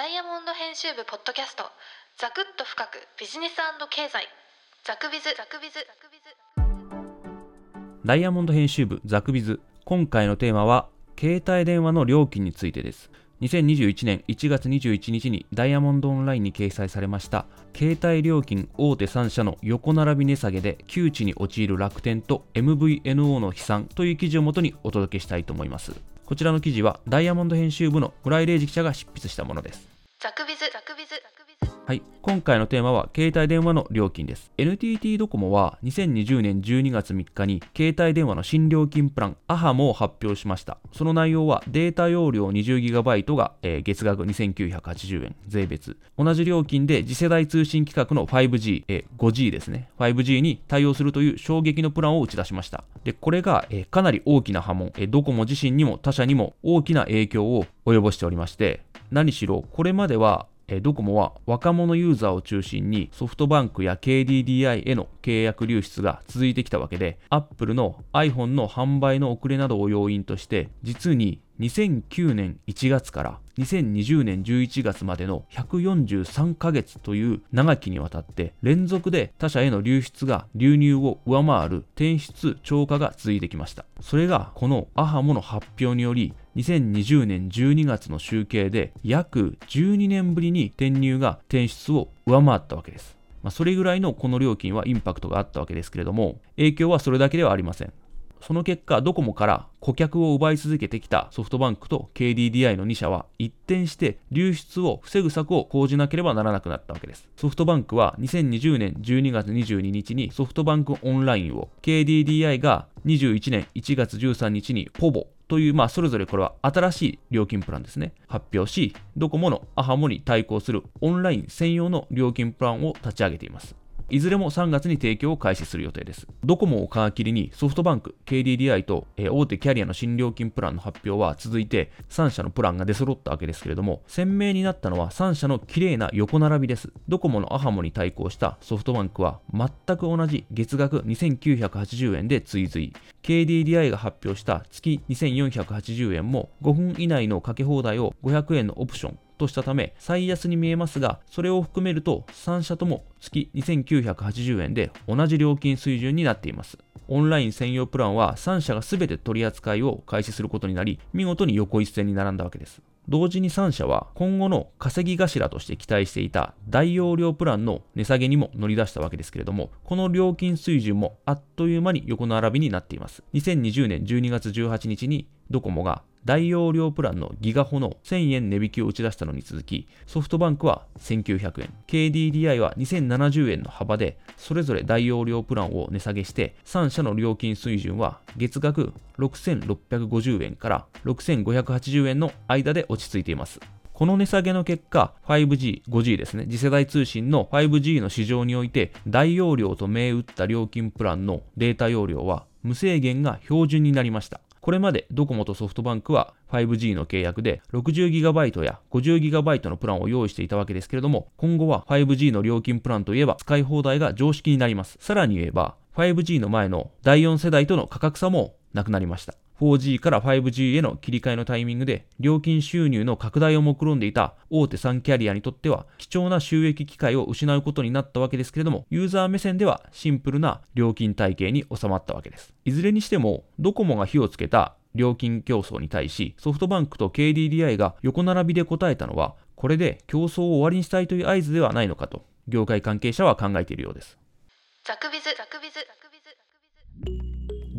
ダイヤモンド編集部ポッドキャスト。ザクッと深くビジネス経済。ザクビズ。ザクビズ。ザクビズダイヤモンド編集部ザクビズ。今回のテーマは携帯電話の料金についてです。2021年1月21日にダイヤモンドオンラインに掲載されました携帯料金大手3社の横並び値下げで窮地に陥る楽天と MVNO の悲惨という記事をもとにお届けしたいと思います。こちらの記事はダイヤモンド編集部の村井礼二記者が執筆したものです。ザクビズザクビズはい、今回のテーマは携帯電話の料金です。NTT ドコモは2020年12月3日に携帯電話の新料金プラン AHAMO を発表しました。その内容はデータ容量 20GB が、えー、月額2980円税別。同じ料金で次世代通信規格の 5G、えー、5G ですね。5G に対応するという衝撃のプランを打ち出しました。で、これが、えー、かなり大きな波紋、えドコモ自身にも他社にも大きな影響を及ぼしておりまして、何しろこれまではドコモは若者ユーザーを中心にソフトバンクや KDDI への契約流出が続いてきたわけで、Apple の iPhone の販売の遅れなどを要因として、実に2009年1月から2020年11月までの143ヶ月という長きにわたって連続で他社への流出が流入を上回る転出超過が続いてきました。それがこのアハモの発表により2020年12月の集計で約12年ぶりに転入が転出を上回ったわけです。まあ、それぐらいのこの料金はインパクトがあったわけですけれども、影響はそれだけではありません。その結果、ドコモから顧客を奪い続けてきたソフトバンクと KDDI の2社は一転して流出を防ぐ策を講じなければならなくなったわけです。ソフトバンクは2020年12月22日にソフトバンクオンラインを、KDDI が21年1月13日にポボという、まあ、それぞれこれは新しい料金プランですね、発表し、ドコモのアハモに対抗するオンライン専用の料金プランを立ち上げています。いずれも3月に提供を開始する予定です。ドコモを皮切りにソフトバンク、KDDI と、え、大手キャリアの新料金プランの発表は続いて3社のプランが出揃ったわけですけれども、鮮明になったのは3社の綺麗な横並びです。ドコモのアハモに対抗したソフトバンクは全く同じ月額2980円で追随。KDDI が発表した月2480円も5分以内のかけ放題を500円のオプションとしたため最安に見えますがそれを含めると3社とも月2980円で同じ料金水準になっていますオンライン専用プランは3社が全て取り扱いを開始することになり見事に横一線に並んだわけです同時に3社は今後の稼ぎ頭として期待していた大容量プランの値下げにも乗り出したわけですけれども、この料金水準もあっという間に横並びになっています。2020年12月18日にドコモが大容量プランのギガホの1000円値引きを打ち出したのに続き、ソフトバンクは1900円、KDDI は2070円の幅で、それぞれ大容量プランを値下げして、3社の料金水準は月額6650円から6580円の間で落ち着いています。この値下げの結果、5G、5G ですね、次世代通信の 5G の市場において、大容量と銘打った料金プランのデータ容量は無制限が標準になりました。これまでドコモとソフトバンクは 5G の契約で 60GB や 50GB のプランを用意していたわけですけれども、今後は 5G の料金プランといえば使い放題が常識になります。さらに言えば、5G の前の第4世代との価格差もなくなりました。4G から 5G への切り替えのタイミングで料金収入の拡大を目論んでいた大手3キャリアにとっては貴重な収益機会を失うことになったわけですけれどもユーザー目線ではシンプルな料金体系に収まったわけです。いずれにしてもドコモが火をつけた料金競争に対しソフトバンクと KDDI が横並びで答えたのはこれで競争を終わりにしたいという合図ではないのかと業界関係者は考えているようです。ザクビズザクビズ。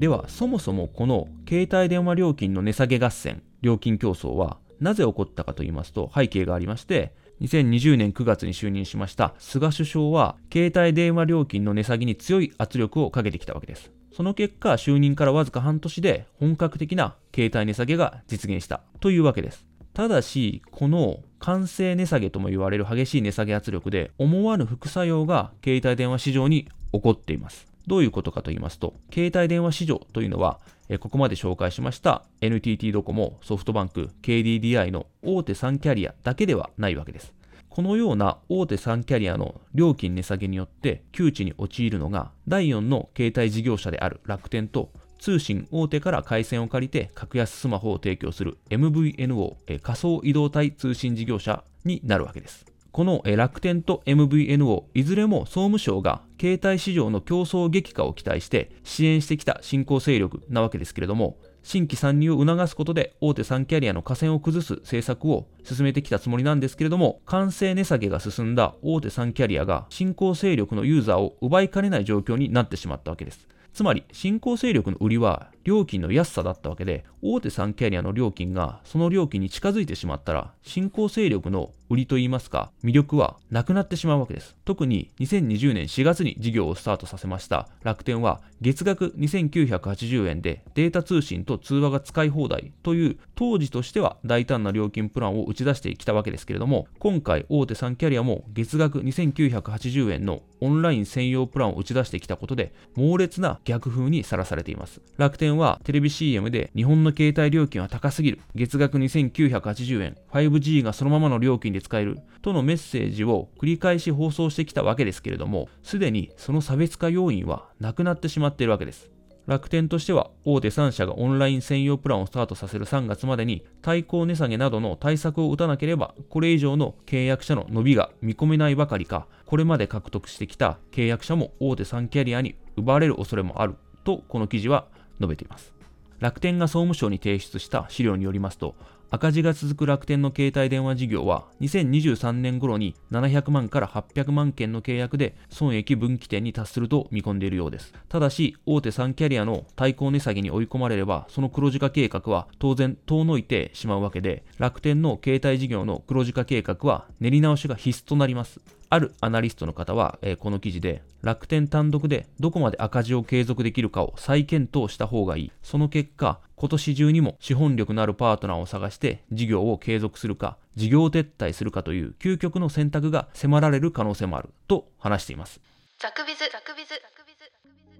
ではそもそもこの携帯電話料金の値下げ合戦料金競争はなぜ起こったかと言いますと背景がありまして2020年9月に就任しました菅首相は携帯電話料金の値下げに強い圧力をかけてきたわけです。その結果就任からわずか半年で本格的な携帯値下げが実現した。というわけです。ただしこの完成値下げとも言われる激しい値下げ圧力で思わぬ副作用が携帯電話市場に起こっています。どういうことかと言いますと、携帯電話市場というのは、ここまで紹介しました NTT ドコモ、ソフトバンク、KDDI の大手3キャリアだけではないわけです。このような大手3キャリアの料金値下げによって窮地に陥るのが第4の携帯事業者である楽天と通信大手から回線を借りて格安スマホを提供する MVNO 仮想移動体通信事業者になるわけです。この楽天と MVNO いずれも総務省が携帯市場の競争激化を期待して支援してきた新興勢力なわけですけれども新規参入を促すことで大手3キャリアの河川を崩す政策を進めてきたつもりなんですけれども、完成値下げが進んだ大手3キャリアが新興勢力のユーザーを奪いかねない状況になってしまったわけです。つまり、新興勢力の売りは料金の安さだったわけで、大手3キャリアの料金がその料金に近づいてしまったら、新興勢力の売りといいますか、魅力はなくなってしまうわけです。特に2020年4月に事業をスタートさせました楽天は、月額2980円でデータ通信と通話が使い放題という当時としては大胆な料金プランを打ち出してきたわけですけれども、今回大手3キャリアも月額2980円のオンライン専用プランを打ち出してきたことで、猛烈な逆風にさらされています。楽天はテレビ CM で日本の携帯料金は高すぎる。月額2980円。5G がそのままの料金で使える。とのメッセージを繰り返し放送してきたわけですけれども、すでにその差別化要因はなくなってしまっているわけです。楽天としては大手3社がオンライン専用プランをスタートさせる3月までに対抗値下げなどの対策を打たなければこれ以上の契約者の伸びが見込めないばかりかこれまで獲得してきた契約者も大手3キャリアに奪われる恐れもあるとこの記事は述べています。楽天が総務省に提出した資料によりますと、赤字が続く楽天の携帯電話事業は2023年頃に700万から800万件の契約で損益分岐点に達すると見込んでいるようです。ただし、大手3キャリアの対抗値下げに追い込まれれば、その黒字化計画は当然遠のいてしまうわけで、楽天の携帯事業の黒字化計画は練り直しが必須となります。あるアナリストの方は、えー、この記事で楽天単独でどこまで赤字を継続できるかを再検討した方がいい。その結果、今年中にも資本力のあるパートナーを探して事業を継続するか、事業撤退するかという究極の選択が迫られる可能性もあると話しています。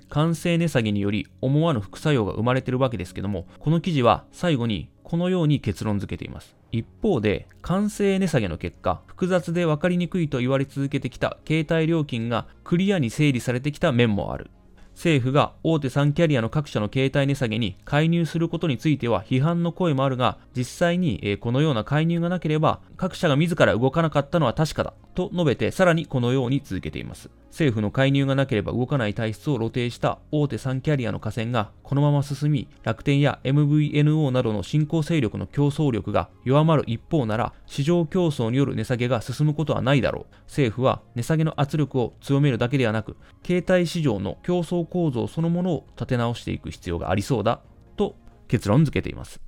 完成値下げにより思わぬ副作用が生まれているわけですけども、この記事は最後にこのように結論付けています。一方で、完成値下げの結果、複雑で分かりにくいと言われ続けてきた携帯料金がクリアに整理されてきた面もある。政府が大手3キャリアの各社の携帯値下げに介入することについては批判の声もあるが、実際にこのような介入がなければ、各社が自ら動かなかったのは確かだ。と述べて、さらにこのように続けています。政府の介入がなければ動かない体質を露呈した大手3キャリアの河川がこのまま進み、楽天や MVNO などの新興勢力の競争力が弱まる一方なら、市場競争による値下げが進むことはないだろう。政府は値下げの圧力を強めるだけではなく、携帯市場の競争構造そのものを立て直していく必要がありそうだと結論付けています。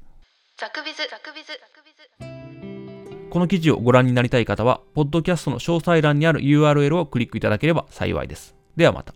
ザクビズ、ザクビズ、この記事をご覧になりたい方は、ポッドキャストの詳細欄にある URL をクリックいただければ幸いです。ではまた。